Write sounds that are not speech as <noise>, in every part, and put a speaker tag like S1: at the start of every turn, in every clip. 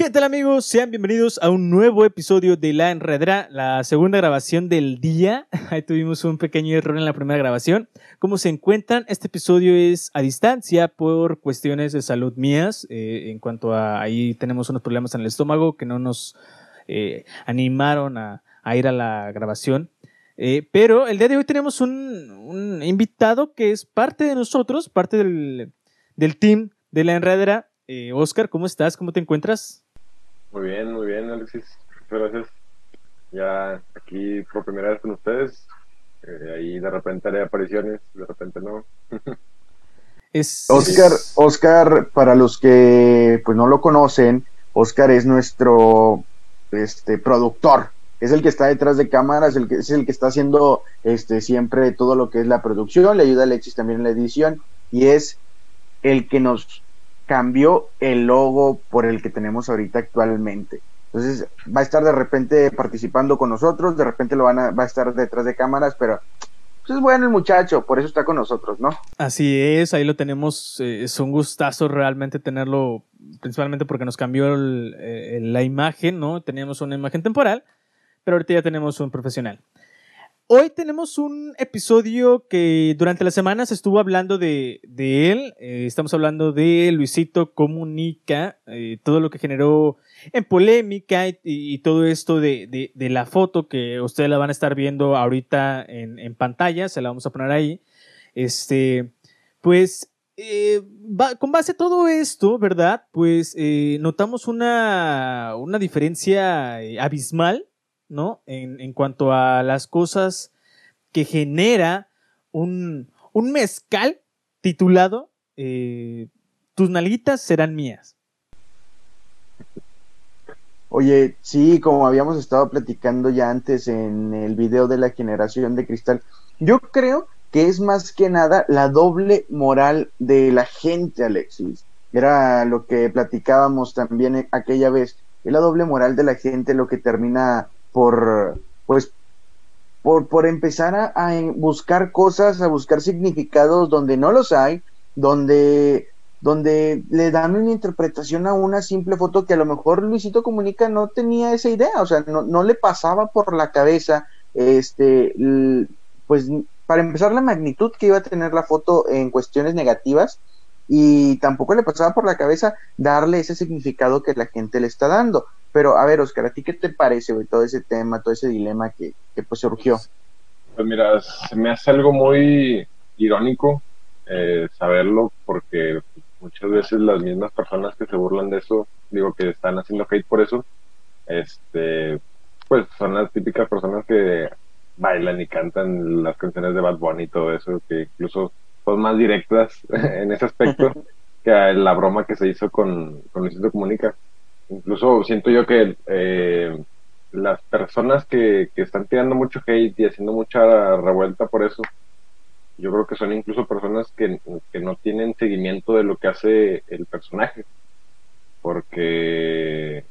S1: ¿Qué tal amigos? Sean bienvenidos a un nuevo episodio de La Enredera, la segunda grabación del día. <laughs> Ahí tuvimos un pequeño error en la primera grabación. ¿Cómo se encuentran? Este episodio es a distancia por cuestiones de salud mías. Eh, en cuanto a ahí tenemos unos problemas en el estómago que no nos eh, animaron a, ir a la grabación. Eh, pero el día de hoy tenemos un, invitado que es parte de nosotros, parte del, del team de La Enredera. Oscar, ¿cómo estás? ¿Cómo te encuentras?
S2: Muy bien, muy bien, Alexis. Muchas gracias. Ya aquí por primera vez con ustedes. Eh, ahí de repente haré apariciones, de repente no. <laughs>
S3: es, Oscar, Oscar, para los que pues no lo conocen, Oscar es nuestro este productor. Es el que está detrás de cámaras, el que, es el que está haciendo este siempre todo lo que es la producción, le ayuda a Alexis también en la edición y es el que nos cambió el logo por el que tenemos ahorita actualmente. Entonces va a estar de repente participando con nosotros, de repente lo van a, va a estar detrás de cámaras, pero pues es bueno el muchacho, por eso está con nosotros, ¿no?
S1: Así es, ahí lo tenemos, eh, es un gustazo realmente tenerlo, principalmente porque nos cambió eh, la imagen, ¿no? Teníamos una imagen temporal, pero ahorita ya tenemos un profesional. Hoy tenemos un episodio que durante la semana se estuvo hablando de, él. Eh, estamos hablando de Luisito Comunica, eh, todo lo que generó en polémica y, todo esto de, la foto que ustedes la van a estar viendo ahorita en, pantalla, se la vamos a poner ahí. Este, pues, eh, con base a todo esto, ¿verdad? Pues notamos una, una diferencia abismal ¿no? En, en cuanto a las cosas que genera un, un mezcal titulado eh, Tus nalguitas serán mías.
S3: Oye, sí, como habíamos estado platicando ya antes en el video de la generación de cristal, yo creo que es más que nada la doble moral de la gente, Alexis. Era lo que platicábamos también aquella vez. Es la doble moral de la gente lo que termina por, pues, por, por empezar a, buscar cosas, a buscar significados donde no los hay, donde, donde le dan una interpretación a una simple foto que a lo mejor Luisito Comunica no tenía esa idea, o sea, no, no le pasaba por la cabeza, este, pues, para empezar la magnitud que iba a tener la foto en cuestiones negativas, y tampoco le pasaba por la cabeza darle ese significado que la gente le está dando. Pero a ver, Oscar, ¿a ti qué te parece, güey, todo ese tema, todo ese dilema que, que pues surgió?
S2: Pues mira, se me hace algo muy irónico eh, saberlo porque muchas veces las mismas personas que se burlan de eso, digo que están haciendo hate por eso, este, pues son las típicas personas que bailan y cantan las canciones de Bad Bunny y todo eso, que incluso son más directas <laughs> en ese aspecto <laughs> que la broma que se hizo con, con Luisito Comunica. Incluso siento yo que eh, las personas que, que están tirando mucho hate y haciendo mucha revuelta por eso, yo creo que son incluso personas que, que no tienen seguimiento de lo que hace el personaje. Porque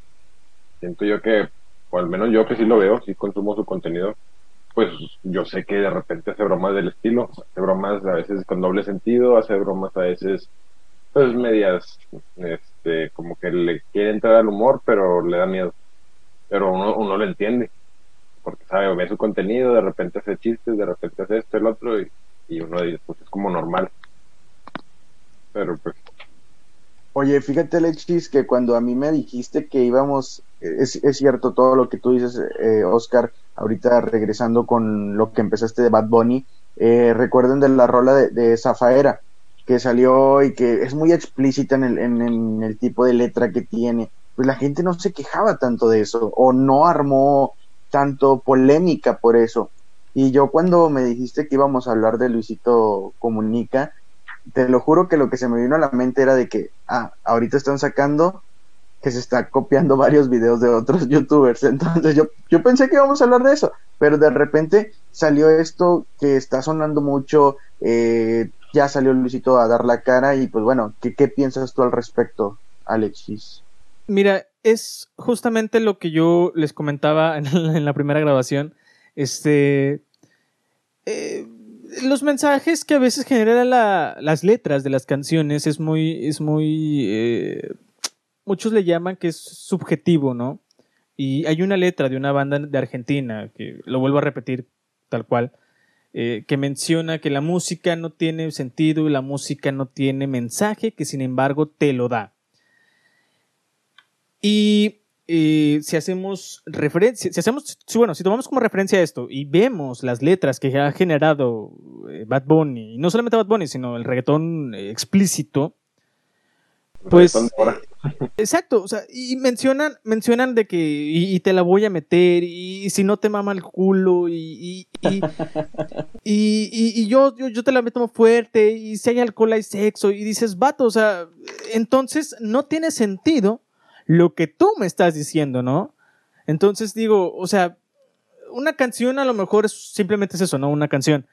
S2: siento yo que, o al menos yo que sí lo veo, sí consumo su contenido, pues yo sé que de repente hace bromas del estilo, hace bromas a veces con doble sentido, hace bromas a veces pues medias, este, como que le quiere entrar al humor, pero le da miedo. Pero uno, uno lo entiende, porque sabe, ve su contenido, de repente hace chistes, de repente hace esto, el otro, y, y uno dice, pues es como normal. Pero pues
S3: Oye, fíjate, Alexis, que cuando a mí me dijiste que íbamos, es, es cierto todo lo que tú dices, eh, Oscar, ahorita regresando con lo que empezaste de Bad Bunny, eh, recuerden de la rola de, de, que salió y que es muy explícita en el, en, el tipo de letra que tiene, pues la gente no se quejaba tanto de eso, o no armó tanto polémica por eso. Y yo cuando me dijiste que íbamos a hablar de Luisito Comunica, te lo juro que lo que se me vino a la mente era de que, ah, ahorita están sacando que se está copiando <laughs> varios videos de otros youtubers. Entonces yo, yo pensé que íbamos a hablar de eso, pero de repente salió esto que está sonando mucho, eh, ya salió Luisito a dar la cara y pues bueno, ¿qué, piensas tú al respecto, Alexis?
S1: Mira, es justamente lo que yo les comentaba en, la primera grabación. Este... Eh, los mensajes que a veces generan las letras de las canciones es muy, es muy, eh, muchos le llaman que es subjetivo, ¿no? Y hay una letra de una banda de Argentina, que lo vuelvo a repetir tal cual, eh, que menciona que la música no tiene sentido y la música no tiene mensaje, que sin embargo te lo da. Y eh, si hacemos referencia, si hacemos, bueno, si tomamos como referencia esto y vemos las letras que ha generado eh, Bad Bunny, y no solamente Bad Bunny, sino el reggaetón explícito, pues exacto, o sea, y mencionan, mencionan de que y, te la voy a meter y, si no te mama el culo y y, yo, yo, yo te la meto fuerte y si hay alcohol hay sexo y dices, vato, o sea, entonces no tiene sentido lo que tú me estás diciendo, ¿no? Entonces digo, o sea, una canción a lo mejor es, simplemente es eso, ¿no? Una canción,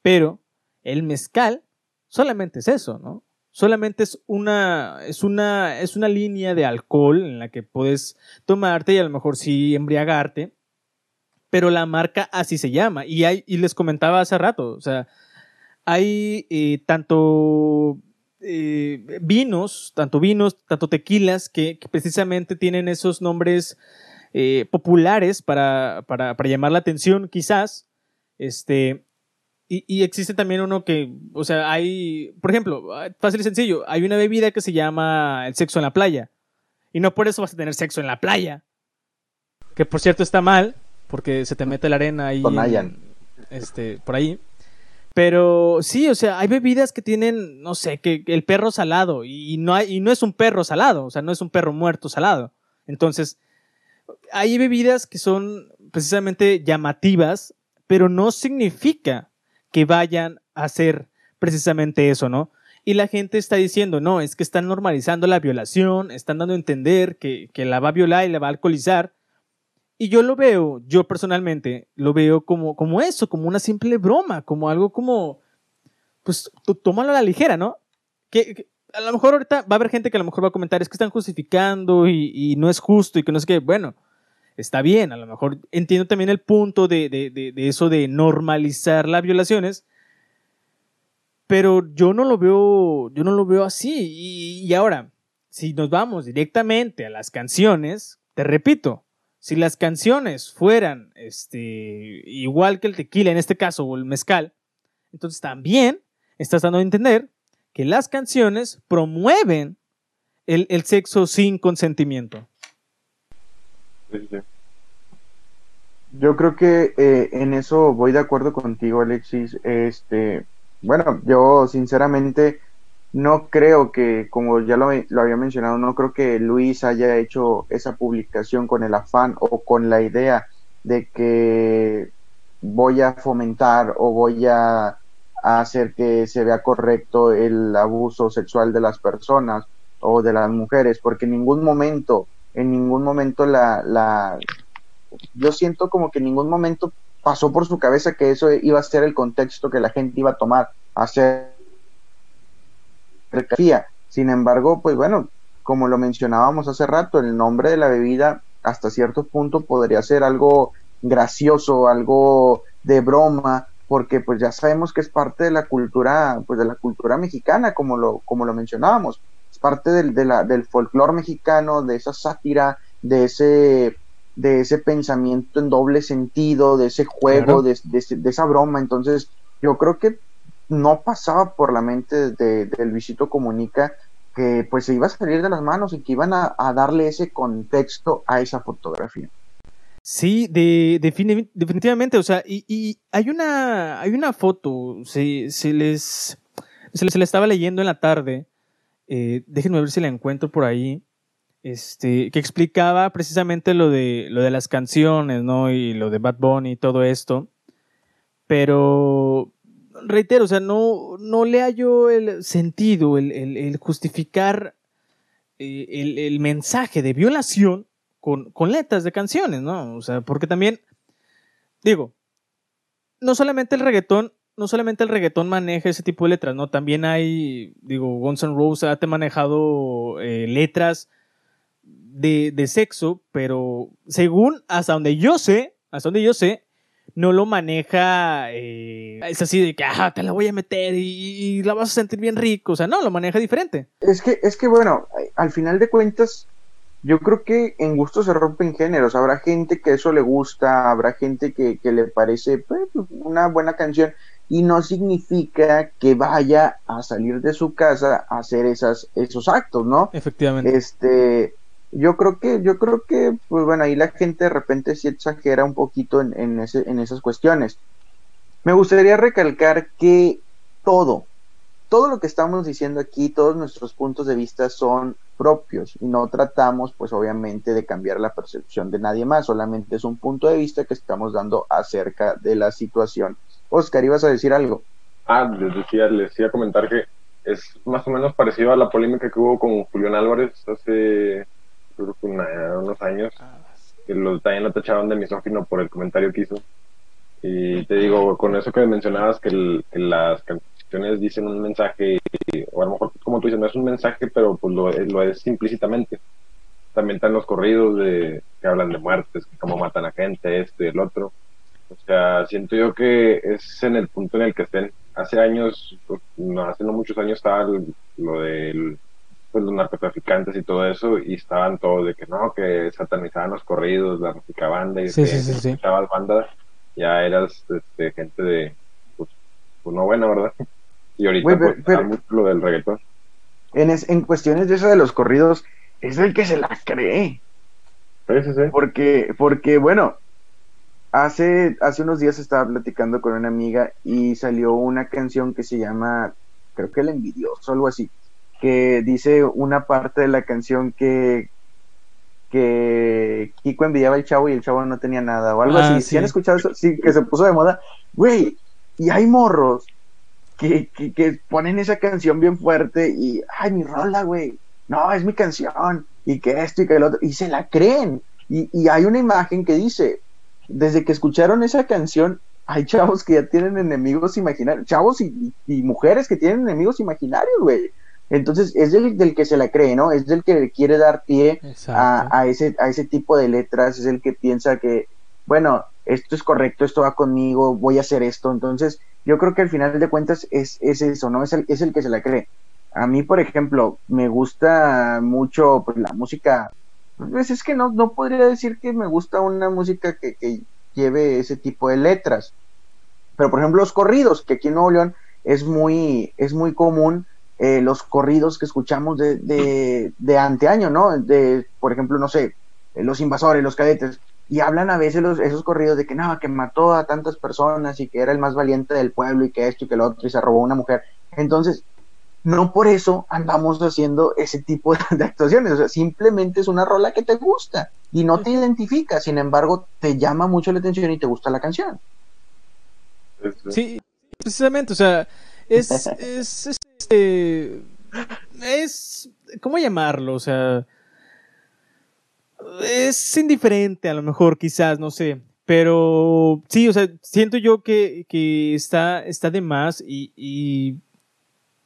S1: pero el mezcal solamente es eso, ¿no? Solamente es una, es una, es una línea de alcohol en la que puedes tomarte y a lo mejor sí embriagarte, pero la marca así se llama. Y, les comentaba hace rato, o sea, hay eh, tanto eh, vinos, tanto vinos, tanto tequilas, que, precisamente tienen esos nombres eh, populares para, para, para, llamar la atención, quizás. Este, y, existe también uno que, o sea, hay, por ejemplo, fácil y sencillo, hay una bebida que se llama el sexo en la playa. Y no por eso vas a tener sexo en la playa. Que por cierto está mal, porque se te mete la arena ahí. este, por ahí. Pero sí, o sea, hay bebidas que tienen, no sé, que, el perro salado. Y no, hay, y no es un perro salado, o sea, no es un perro muerto salado. Entonces, hay bebidas que son precisamente llamativas, pero no significa que vayan a hacer precisamente eso, ¿no? Y la gente está diciendo, no, es que están normalizando la violación, están dando a entender que, la va a violar y la va a alcoholizar. Y yo lo veo, yo personalmente, lo veo como, como eso, como una simple broma, como algo como, pues, tómalo a la ligera, ¿no? Que, a lo mejor ahorita va a haber gente que a lo mejor va a comentar, es que están justificando y, no es justo y que no sé qué, bueno, está bien, a lo mejor entiendo también el punto de, de, eso de normalizar las violaciones, pero yo no lo veo, yo no lo veo así. Y, ahora, si nos vamos directamente a las canciones, te repito, si las canciones fueran este, igual que el tequila en este caso o el mezcal, entonces también estás dando a entender que las canciones promueven el sexo sin consentimiento.
S3: Yo creo que eh, en eso voy de acuerdo contigo, Alexis. Este, bueno, yo sinceramente no creo que, como ya lo, había mencionado, no creo que Luis haya hecho esa publicación con el afán o con la idea de que voy a fomentar o voy a, a hacer que se vea correcto el abuso sexual de las personas o de las mujeres, porque en ningún momento en ningún momento la, la, yo siento como que en ningún momento pasó por su cabeza que eso iba a ser el contexto que la gente iba a tomar, hacer sin embargo, pues bueno, como lo mencionábamos hace rato, el nombre de la bebida hasta cierto punto podría ser algo gracioso, algo de broma, porque pues ya sabemos que es parte de la cultura, pues de la cultura mexicana, como lo, como lo mencionábamos parte del, de la, del folclore mexicano, de esa sátira, de ese, de ese pensamiento en doble sentido, de ese juego, de, esa broma. Entonces, yo creo que no pasaba por la mente de, de, Luisito Comunica que pues se iba a salir de las manos y que iban a, darle ese contexto a esa fotografía.
S1: Sí, de, definitivamente, o sea, y, hay una hay una foto, se, se les se les, se les estaba leyendo en la tarde eh, déjenme ver si la encuentro por ahí, este, que explicaba precisamente lo de, lo de las canciones, ¿no? Y lo de Bad Bunny y todo esto. Pero, reitero, o sea, no, no le hallo el sentido, el, justificar eh, el, mensaje de violación con, con letras de canciones, ¿no? O sea, porque también, digo, no solamente el reggaetón no solamente el reggaetón maneja ese tipo de letras, ¿no? También hay, digo, Guns N' Roses ha manejado eh, letras de, de, sexo, pero según hasta donde yo sé, hasta donde yo sé, no lo maneja, eh, es así de que, ah, te la voy a meter y, la vas a sentir bien rico, o sea, no, lo maneja diferente.
S3: Es que, es que bueno, al final de cuentas, yo creo que en gusto se rompen géneros. Habrá gente que eso le gusta, habrá gente que, que le parece pues, una buena canción y no significa que vaya a salir de su casa a hacer esas, esos actos, ¿no?
S1: Efectivamente.
S3: Este, yo creo que, yo creo que, pues bueno, ahí la gente de repente sí exagera un poquito en, en, ese, en esas cuestiones. Me gustaría recalcar que todo, todo lo que estamos diciendo aquí, todos nuestros puntos de vista son propios y no tratamos pues obviamente de cambiar la percepción de nadie más, solamente es un punto de vista que estamos dando acerca de la situación. Oscar, ibas a decir algo.
S2: Ah, les decía, les decía comentar que es más o menos parecido a la polémica que hubo con Julián Álvarez hace unos años, que lo, también lo tacharon de misógino por el comentario que hizo. Y te digo, con eso que mencionabas, que, que las dicen un mensaje, o a lo mejor como tú dices, no es un mensaje, pero pues lo, lo es implícitamente. También están los corridos de que hablan de muertes, que cómo matan a gente, esto y el otro. O sea, siento yo que es en el punto en el que estén. Hace años, no, hace no muchos años estaba lo de pues, los narcotraficantes y todo eso, y estaban todos de que no, que satanizaban los corridos, la música banda, y
S1: sí,
S2: que
S1: sí, sí, sí.
S2: banda, ya eras este, gente de, pues, pues no buena, ¿verdad? <laughs> Y ahorita pues, mucho lo del reggaetón.
S3: En, en cuestiones de eso de los corridos, es el que se la cree.
S2: Sí, sí, sí.
S3: Porque, porque bueno, hace, hace unos días estaba platicando con una amiga y salió una canción que se llama, creo que El Envidioso, algo así, que dice una parte de la canción que, que Kiko envidiaba al chavo y el chavo no tenía nada, o algo
S1: Ah,
S3: así.
S1: sí.
S3: ¿Sí han escuchado eso? Sí, que se puso de moda. Güey, y hay morros que, que, que ponen esa canción bien fuerte y, ay, mi rola, güey. No, es mi canción. Y que esto y que el otro. Y se la creen. Y, y hay una imagen que dice, desde que escucharon esa canción, hay chavos que ya tienen enemigos imaginarios. Chavos y, mujeres que tienen enemigos imaginarios, güey. Entonces, es del, del que se la cree, ¿no? Es del que le quiere dar pie a, a ese, a ese tipo de letras, es el que piensa que, bueno, esto es correcto, esto va conmigo, voy a hacer esto. Entonces, yo creo que al final de cuentas es, es eso, ¿no? Es el, es el que se la cree. A mí, por ejemplo, me gusta mucho pues, la música, pues es que no, no podría decir que me gusta una música que, que lleve ese tipo de letras. Pero, por ejemplo, los corridos, que aquí en Nuevo León es muy, es muy común eh, los corridos que escuchamos de, de, de anteaño, ¿no? De, por ejemplo, no sé, eh, los invasores, los cadetes, y hablan a veces los, esos corridos de que no, que mató a tantas personas y que era el más valiente del pueblo y que esto y que lo otro y se robó una mujer. Entonces, no por eso andamos haciendo ese tipo <laughs> de actuaciones, o sea, simplemente es una rola que te gusta y no te identifica, sin embargo, te llama mucho la atención y te gusta la canción.
S2: Es-
S1: Sí, precisamente, o sea, es, <laughs> es, este, es, ¿cómo llamarlo? O sea, es indiferente a lo mejor, quizás, no sé, pero sí, o sea, siento yo que, que está, está de más y, y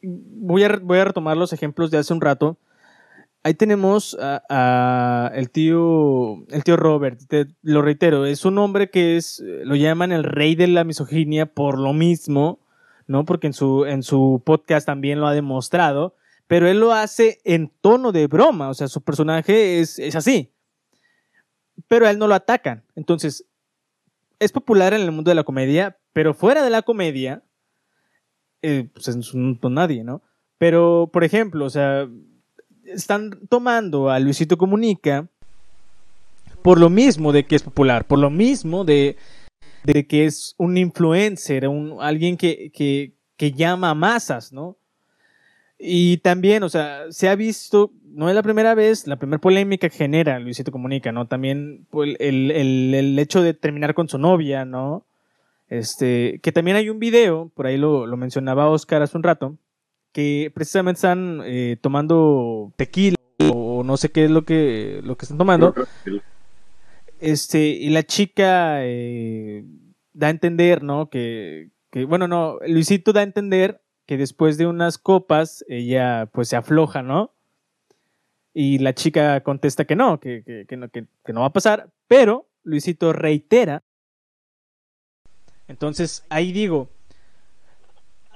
S1: voy, a, voy a retomar los ejemplos de hace un rato. Ahí tenemos a, el tío el tío Robert, te- lo reitero, es un hombre que es lo llaman el rey de la misoginia por lo mismo, ¿no? Porque en su en su podcast también lo ha demostrado, pero él lo hace en tono de broma, o sea, su personaje es, es así. Pero a él no lo atacan. Entonces, es popular en el mundo de la comedia, pero fuera de la comedia, eh, pues es nadie, ¿no? Pero, por ejemplo, o sea, están tomando a Luisito Comunica por lo mismo de que es popular, por lo mismo de, de que es un influencer, un, alguien que, que, que llama a masas, ¿no? Y también, o sea, se ha visto, no es la primera vez, la primera polémica que genera Luisito Comunica, ¿no? También pues, el, el, el hecho de terminar con su novia, ¿no? Este, que también hay un video, por ahí lo, lo mencionaba Oscar hace un rato, que precisamente están eh, tomando tequila o no sé qué es lo que, lo que están tomando. Este, y la chica eh, da a entender, ¿no? Que, que, bueno, no, Luisito da a entender que después de unas copas ella pues se afloja, ¿no? Y la chica contesta que no, que, que, que no, que no va a pasar, pero Luisito reitera. Entonces ahí digo,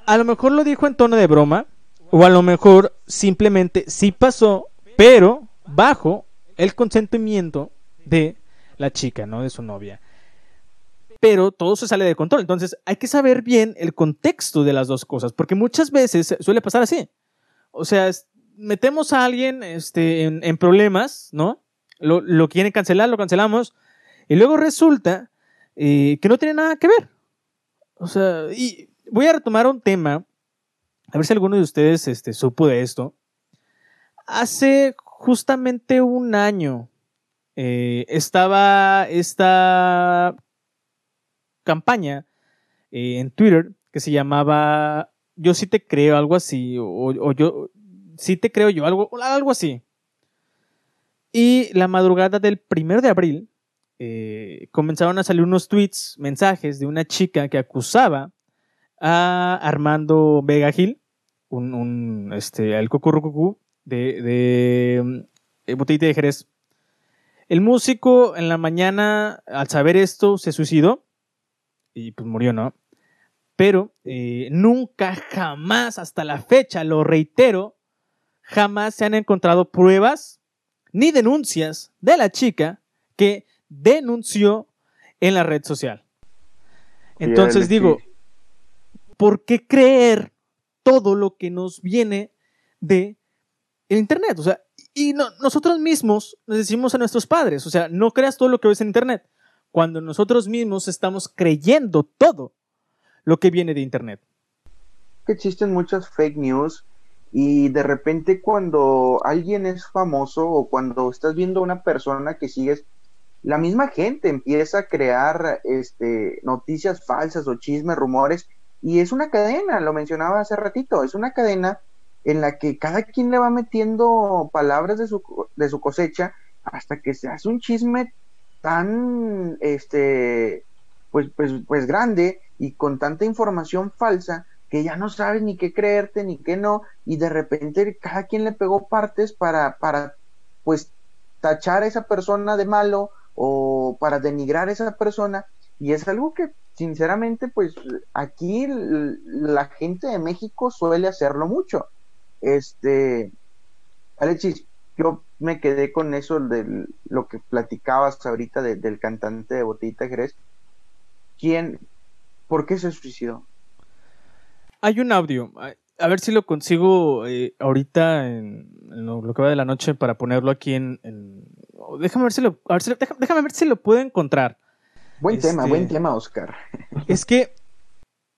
S1: a lo mejor lo dijo en tono de broma, o a lo mejor simplemente sí pasó, pero bajo el consentimiento de la chica, ¿no? De su novia. Pero todo se sale de control. Entonces hay que saber bien el contexto de las dos cosas, porque muchas veces suele pasar así. O sea, metemos a alguien este, en, problemas, ¿no? Lo, lo, quieren cancelar, lo cancelamos, y luego resulta eh, que no tiene nada que ver. O sea, y voy a retomar un tema, a ver si alguno de ustedes este, supo de esto. Hace justamente un año eh, estaba esta campaña eh, en Twitter que se llamaba Yo sí te creo, algo así, o, yo sí te creo yo, algo, algo así. Y la madrugada del primero de abril eh, comenzaron a salir unos tweets, mensajes de una chica que acusaba a Armando Vega Gil, un, un este, cucurrucucú de, de Botellita de Jerez. El músico en la mañana, al saber esto, se suicidó y pues murió, ¿no? Pero eh, nunca, jamás, hasta la fecha, lo reitero, jamás se han encontrado pruebas ni denuncias de la chica que denunció en la red social. Entonces digo, ¿por qué creer todo lo que nos viene de el Internet? O sea, y nosotros mismos les decimos a nuestros padres, o sea, no creas todo lo que ves en Internet, cuando nosotros mismos estamos creyendo todo lo que viene de Internet.
S3: Que existen muchas fake news y de repente cuando alguien es famoso o cuando estás viendo a una persona que sigues, la misma gente empieza a crear este, noticias falsas o chismes, rumores, y es una cadena, lo mencionaba hace ratito, es una cadena en la que cada quien le va metiendo palabras de su, de su cosecha hasta que se hace un chisme tan, este, pues, pues, pues grande y con tanta información falsa que ya no sabes ni qué creerte ni qué no, y de repente cada quien le pegó partes para, para, pues, tachar a esa persona de malo o para denigrar a esa persona, y es algo que, sinceramente, pues, aquí la gente de México suele hacerlo mucho. Este, Alexis, yo me quedé con eso de lo que platicabas ahorita del cantante de Botita Jerez. ¿Quién, por qué se suicidó?
S1: Hay un audio, a ver si lo consigo eh, ahorita en, lo, que va de la noche para ponerlo aquí en, déjame ver si lo, déjame, ver si lo puedo encontrar.
S3: Buen tema, buen este, tema, Oscar. <laughs>
S1: Es que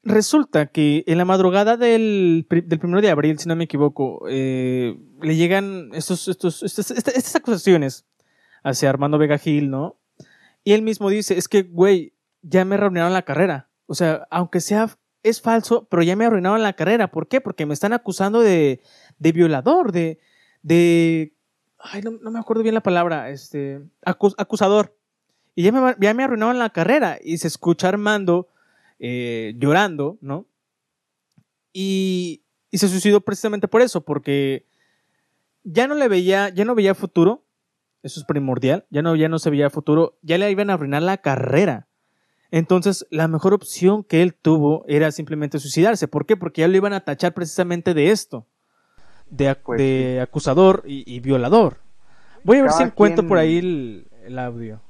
S1: resulta que en la madrugada del, del primero de abril, si no me equivoco, eh, le llegan estos, estos, estas, acusaciones hacia Armando Vega Gil, ¿no? Y él mismo dice, es que, güey, ya me arruinaron la carrera. O sea, aunque sea, es falso, pero ya me arruinaron la carrera. ¿Por qué? Porque me están acusando de, de violador, de, de, ay, no, me acuerdo bien la palabra, este, acusador. Y ya me, ya me arruinaron la carrera. Y se escucha Armando eh, llorando, ¿no? Y, y se suicidó precisamente por eso, porque ya no le veía, ya no veía futuro, eso es primordial, ya no, ya no se veía futuro, ya le iban a arruinar la carrera. Entonces, la mejor opción que él tuvo era simplemente suicidarse. ¿Por qué? Porque ya lo iban a tachar precisamente de esto, de, pues de acusador y, violador. Voy a ver si encuentro por ahí el, audio.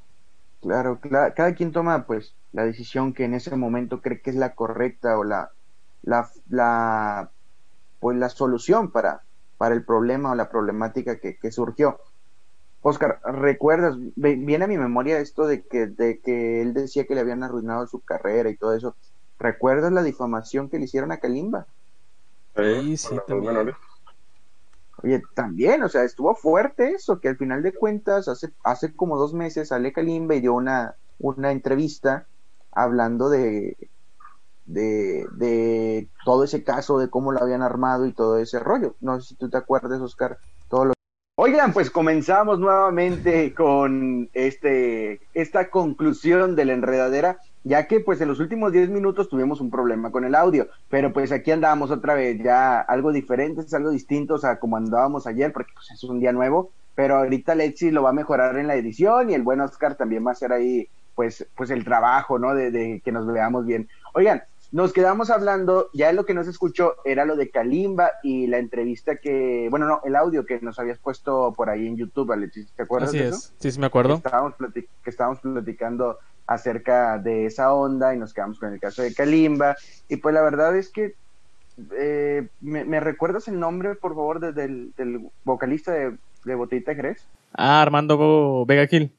S3: Claro, cada quien toma pues la decisión que en ese momento cree que es la correcta o la, la, la pues la solución para, para el problema o la problemática que, surgió. Oscar, ¿recuerdas? Viene a mi memoria esto de que, de que él decía que le habían arruinado su carrera y todo eso. ¿Recuerdas la difamación que le hicieron a Kalimba?
S1: Sí, sí, también.
S3: Oye, también, o sea, estuvo fuerte eso, que al final de cuentas, hace, hace como dos meses sale Kalimba dio una, una entrevista hablando de, de, todo ese caso, de cómo lo habían armado y todo ese rollo. No sé si tú te acuerdas, Oscar, todo lo Oigan, pues comenzamos nuevamente con este, esta conclusión de la enredadera, ya que pues en los últimos 10 minutos tuvimos un problema con el audio, pero pues aquí andamos otra vez, ya algo diferente, es algo distinto, o sea, como andábamos ayer, porque pues es un día nuevo, pero ahorita Lexi lo va a mejorar en la edición y el buen Oscar también va a hacer ahí pues, pues el trabajo, ¿no? De, de que nos veamos bien. Oigan, nos quedamos hablando, ya lo que nos escuchó era lo de Kalimba y la entrevista que, bueno, no, el audio que nos habías puesto por ahí en YouTube, Alexis, ¿te acuerdas
S1: Así
S3: de
S1: es,
S3: eso?
S1: sí, sí me acuerdo.
S3: Que estábamos, platic- que estábamos platicando acerca de esa onda y nos quedamos con el caso de Kalimba. Y pues la verdad es que, eh, ¿me, me recuerdas el nombre, por favor, de- del, del vocalista de, de Botellita Jerez?
S1: Ah, Armando Vega Gil.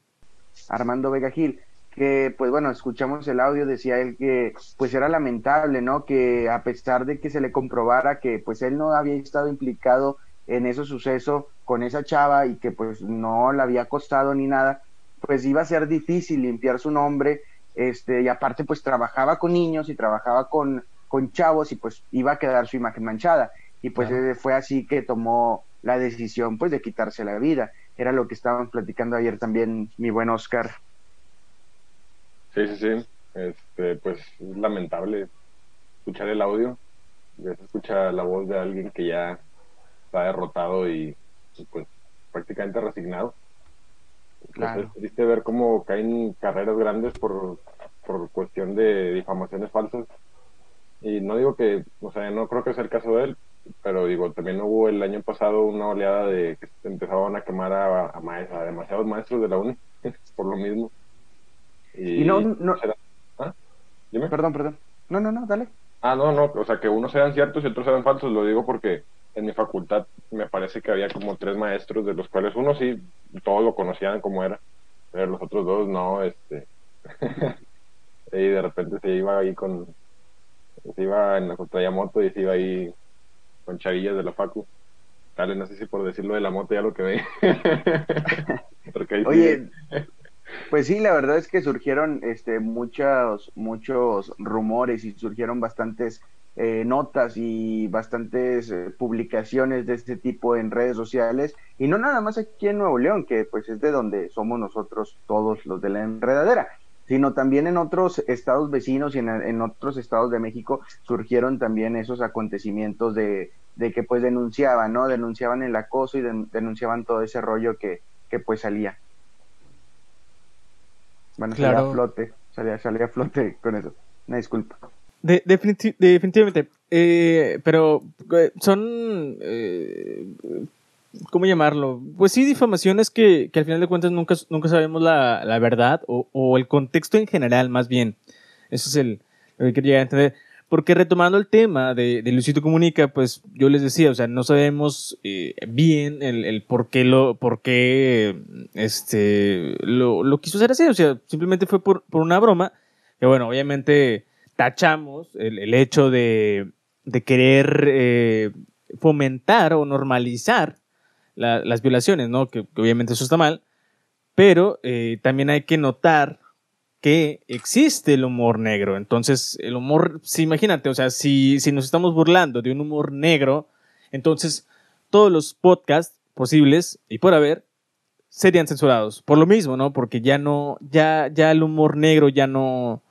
S3: Armando Vega Gil, que pues bueno, escuchamos el audio, decía él que pues era lamentable, ¿no? Que a pesar de que se le comprobara que pues él no había estado implicado en ese suceso con esa chava y que pues no le había costado ni nada, pues iba a ser difícil limpiar su nombre, este, y aparte pues trabajaba con niños y trabajaba con, con chavos y pues iba a quedar su imagen manchada. Y pues
S1: Claro.
S3: eh, fue así que tomó la decisión pues de quitarse la vida. Era lo que estábamos platicando ayer también mi buen Oscar.
S2: Sí, sí, sí. Este, pues es lamentable escuchar el audio. Ya se escucha la voz de alguien que ya está derrotado y, y, pues prácticamente resignado. Pues, es triste ver cómo caen carreras grandes por, por cuestión de difamaciones falsas. Y no digo que, o sea, no creo que sea el caso de él, pero digo, también hubo el año pasado una oleada de que empezaban a quemar a, a, maes- a demasiados maestros de la uni <laughs> por lo mismo.
S3: Y no- no-
S2: ¿Ah? Dime.
S3: Perdón, perdón. No, no, no, dale.
S2: Ah, no, no, o sea, que unos eran ciertos y otros eran falsos, lo digo porque en mi facultad me parece que había como tres maestros, de los cuales uno sí, todos lo conocían como era, pero los otros dos no, este, <laughs> y de repente se iba ahí con, se iba en la traía moto y se iba ahí con chavillas de la facu. Dale, no sé si por decirlo de la moto ya lo <laughs> que ve.
S3: Oye, pues sí, la verdad es que surgieron este, muchos, muchos rumores y surgieron bastantes eh, notas y bastantes eh, publicaciones de este tipo en redes sociales y no nada más aquí en Nuevo León, que pues es de donde somos nosotros todos los de la enredadera, sino también en otros estados vecinos y en, en otros estados de México surgieron también esos acontecimientos de, de que pues denunciaban, ¿no? Denunciaban el acoso y den- denunciaban todo ese rollo que, que pues salía. Bueno, salía a flote, salía, salía a flote con eso. Una disculpa.
S1: De- definiti- definitivamente. Eh, pero eh, son. eh, ¿Cómo llamarlo? Pues sí, difamaciones que, que al final de cuentas nunca, nunca sabemos la, la verdad o, o el contexto en general, más bien. Eso es el, lo que quería entender. Porque retomando el tema de, de Luisito Comunica, pues yo les decía, o sea, no sabemos eh, bien el, el por qué lo, por qué este, lo, lo quiso hacer así. O sea, simplemente fue por, por una broma. Que bueno, obviamente tachamos el, hecho de, de querer eh, fomentar o normalizar la- las violaciones, ¿no? Que, obviamente eso está mal. Pero eh, también hay que notar que existe el humor negro. Entonces, el humor, sí, imagínate, o sea, si, si nos estamos burlando de un humor negro, entonces todos los podcasts posibles y por haber serían censurados. Por lo mismo, ¿no? Porque ya no, ya, ya el humor negro ya no,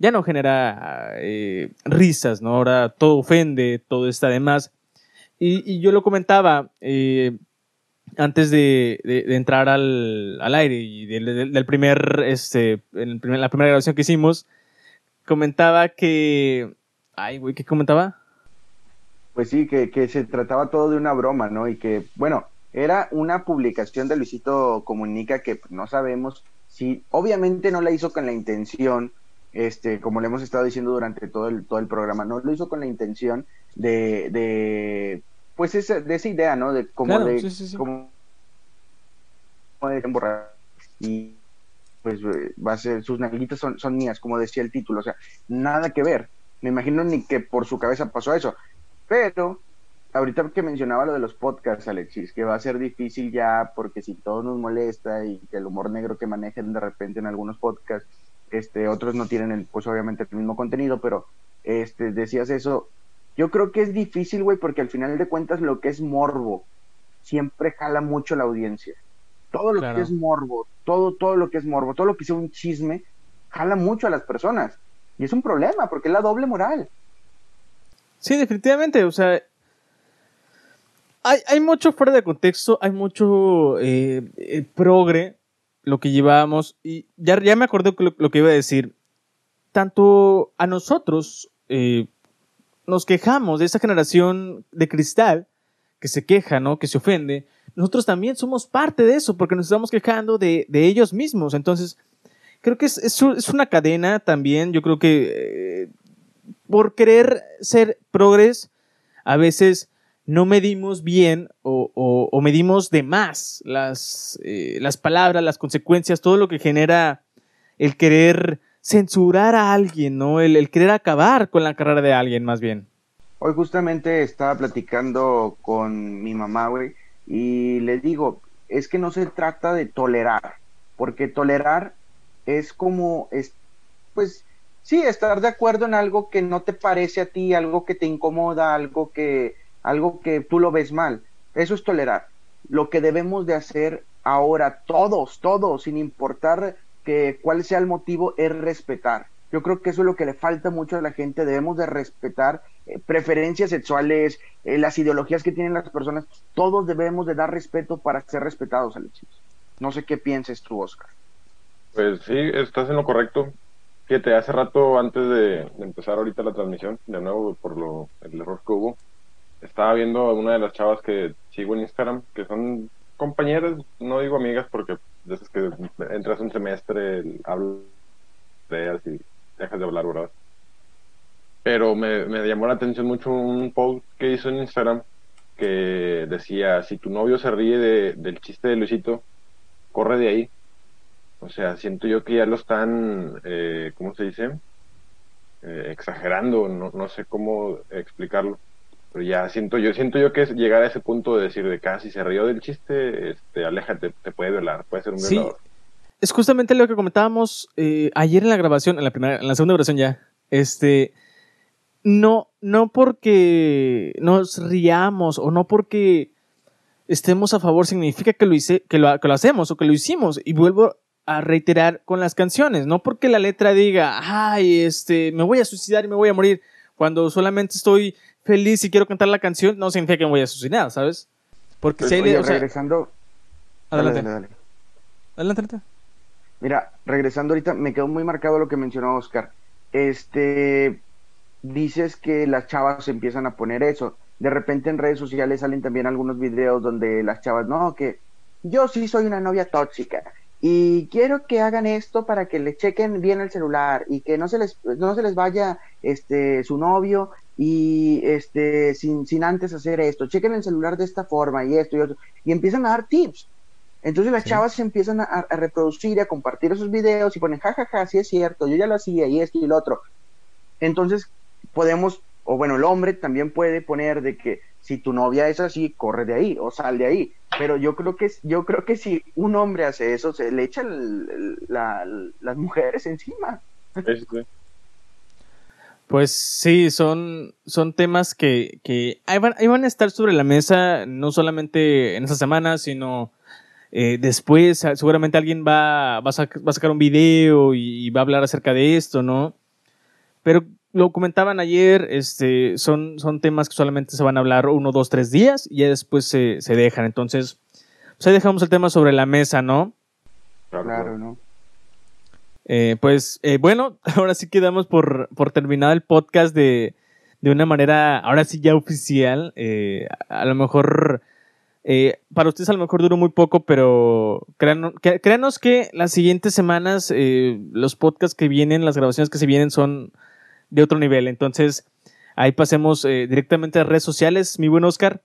S1: ya no genera eh, risas, ¿no? Ahora todo ofende, todo está de más. Y, y yo lo comentaba eh, antes de, entrar al, al aire y del, primer, este, en la primera grabación que hicimos, comentaba que... Ay, güey, ¿qué comentaba?
S3: Pues sí, que, que se trataba todo de una broma, ¿no? Y que, bueno, era una publicación de Luisito Comunica que pues, no sabemos si, obviamente no la hizo con la intención, este, como le hemos estado diciendo durante todo el, todo el programa, no lo hizo con la intención de, de pues esa, de esa idea, ¿no? De como
S1: Claro,
S3: de,
S1: sí, sí, sí.
S3: como de emborrar y pues eh, va a ser, sus nalguitas son, son mías, como decía el título, o sea, nada que ver. Me imagino ni que por su cabeza pasó eso. Pero, ahorita que mencionaba lo de los podcasts, Alexis, que va a ser difícil ya, porque si todo nos molesta y que el humor negro que manejen de repente en algunos podcasts, este, otros no tienen, el, pues obviamente el mismo contenido, pero este, decías eso. Yo creo que es difícil, güey, porque al final de cuentas lo que es morbo siempre jala mucho la audiencia. Todo lo
S1: Claro.
S3: que es morbo, todo, todo lo que es morbo, todo lo que sea un chisme, jala mucho a las personas. Y es un problema, porque es la doble moral.
S1: Sí, definitivamente, o sea, hay, hay mucho fuera de contexto, hay mucho eh, eh, progre, lo que llevábamos, y ya, ya me que lo, que iba a decir, tanto a nosotros eh, nos quejamos de esa generación de cristal que se queja, ¿no? Que se ofende. Nosotros también somos parte de eso porque nos estamos quejando de, ellos mismos. Entonces, creo que es, una cadena también. Yo creo que eh, por querer ser progres, a veces no medimos bien o, medimos de más las, eh, las palabras, las consecuencias, todo lo que genera el querer censurar a alguien, ¿no? El, querer acabar con la carrera de alguien, más bien.
S3: Hoy justamente estaba platicando con mi mamá, güey, y le digo, es que no se trata de tolerar, porque tolerar es como, es, pues, sí, estar de acuerdo en algo que no te parece a ti, algo que te incomoda, algo que, algo que tú lo ves mal. Eso es tolerar. Lo que debemos de hacer ahora, todos, todos, sin importar que cuál sea el motivo, es respetar. Yo creo que eso es lo que le falta mucho a la gente. Debemos de respetar eh, preferencias sexuales, eh, las ideologías que tienen las personas. Todos debemos de dar respeto para ser respetados, Alexis. No sé qué pienses tú, Oscar.
S2: Pues sí, estás en lo correcto. Fíjate, hace rato, antes de, empezar ahorita la transmisión, de nuevo por lo, el error que hubo, estaba viendo a una de las chavas que sigo en Instagram, que son compañeras, no digo amigas porque de esas que entras un semestre, hablas y dejas de hablar, ¿verdad? Pero me, me llamó la atención mucho un post que hizo en Instagram que decía, si tu novio se ríe de, del chiste de Luisito, corre de ahí. O sea, siento yo que ya lo están, eh, ¿cómo se dice? Eh, exagerando, no, no sé cómo explicarlo pero ya siento yo siento yo que es llegar a ese punto de decir de casi se rió del chiste este aléjate te puede violar puede ser un sí,
S1: es justamente lo que comentábamos eh, ayer en la grabación en la primera en la segunda grabación ya este no no porque nos riamos o no porque estemos a favor significa que lo hice que lo, que lo hacemos o que lo hicimos. Y vuelvo a reiterar con las canciones no porque la letra diga ay este me voy a suicidar y me voy a morir cuando solamente estoy feliz y quiero cantar la canción, no significa que me voy a asesinar, ¿sabes?
S3: Porque si hay, regresando.
S1: Adelante. Dale, Adelante,
S3: Mira, regresando ahorita, me quedó muy marcado lo que mencionó Oscar. Este. Dices que las chavas empiezan a poner eso. De repente en redes sociales salen también algunos videos donde las chavas, no, que yo sí soy una novia tóxica y quiero que hagan esto para que le chequen bien el celular y que no se les no se les vaya este su novio y este sin, sin antes hacer esto, chequen el celular de esta forma y esto y otro. Y empiezan a dar tips. Entonces las chavas se empiezan a, reproducir y a compartir esos videos y ponen jajaja, ja, ja, sí es cierto, yo ya lo hacía y esto y lo otro. Entonces podemos o bueno, el hombre también puede poner de que si tu novia es así, corre de ahí o sal de ahí. Pero yo creo que yo creo que si un hombre hace eso se le echan las mujeres encima
S1: pues sí son son temas que, que ahí, van, van, a estar sobre la mesa no solamente en esta semana sino eh, después seguramente alguien va, va, a sacar un video y, va a hablar acerca de esto no pero lo comentaban ayer, este, son, son temas que solamente se van a hablar uno, dos, tres días y ya después se, se dejan. Entonces, pues ahí dejamos el tema sobre la mesa, ¿no?
S3: Claro, ¿no?
S1: Eh, pues eh, bueno, <laughs> ahora sí quedamos por, por terminar el podcast de, de una manera, ahora sí ya oficial. Eh, a lo mejor, para ustedes a lo mejor duró muy poco, pero créanos, que las siguientes semanas los podcasts que vienen, las grabaciones que se vienen son de otro nivel. Entonces, ahí pasemos eh, directamente a redes sociales, mi buen Oscar.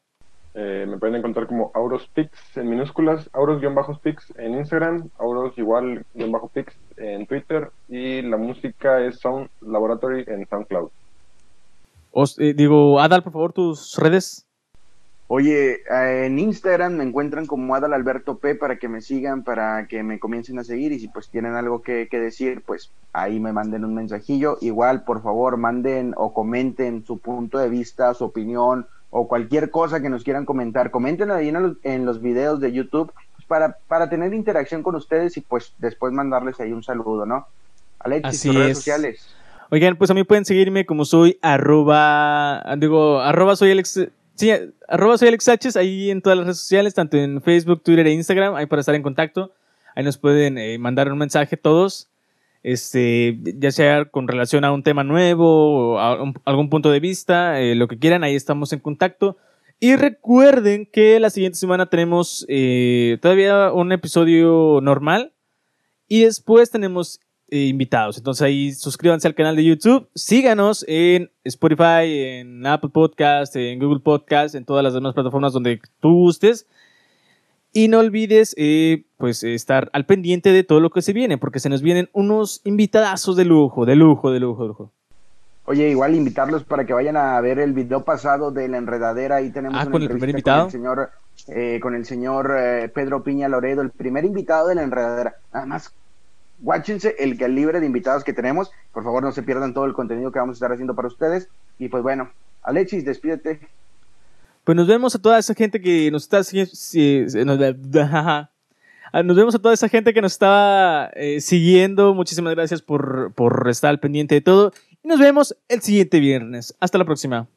S2: Eh, me pueden encontrar como AurosPix en minúsculas, Auros-Pix en Instagram, Auros igual-Pix en Twitter y la música es Sound Laboratory en SoundCloud.
S1: Os, eh, digo, Adal, por favor, tus redes.
S3: Oye, eh, en Instagram me encuentran como Adal Alberto P para que me sigan, para que me comiencen a seguir y si pues tienen algo que, decir, pues ahí me manden un mensajillo. Igual, por favor, manden o comenten su punto de vista, su opinión o cualquier cosa que nos quieran comentar. Comenten ahí en los, en los videos de YouTube para, para tener interacción con ustedes y pues después mandarles ahí un saludo, ¿no? Alexis, sus redes sociales.
S1: Oigan, pues a mí pueden seguirme como soy arroba, digo, arroba soy Alex Sí, arroba soy Alex Sánchez, ahí en todas las redes sociales, tanto en Facebook, Twitter e Instagram, ahí para estar en contacto. Ahí nos pueden eh, mandar un mensaje todos. este, ya sea con relación a un tema nuevo o a algún punto de vista, eh, lo que quieran, ahí estamos en contacto. Y recuerden que la siguiente semana tenemos eh, todavía un episodio normal y después tenemos eh, invitados. Entonces ahí suscríbanse al canal de YouTube, síganos en Spotify, en Apple Podcast, en Google Podcast, en todas las demás plataformas donde tú gustes. Y no olvides, eh, pues, estar al pendiente de todo lo que se viene, porque se nos vienen unos invitadazos de lujo, de lujo, de lujo, de lujo.
S3: Oye, igual invitarlos para que vayan a ver el video pasado de la enredadera. Ahí tenemos
S1: ah, con el primer invitado.
S3: Con el señor, eh, con el señor eh, Pedro Piña Loredo, el primer invitado de la enredadera. Nada más, guáchense el calibre de invitados que tenemos. Por favor, no se pierdan todo el contenido que vamos a estar haciendo para ustedes. Y pues bueno, Alexis, despídete.
S1: Pues nos vemos a toda esa gente que nos está <laughs> nos, vemos a toda esa gente que nos estaba eh, siguiendo. Muchísimas gracias por, por estar al pendiente de todo. Y nos vemos el siguiente viernes. Hasta la próxima.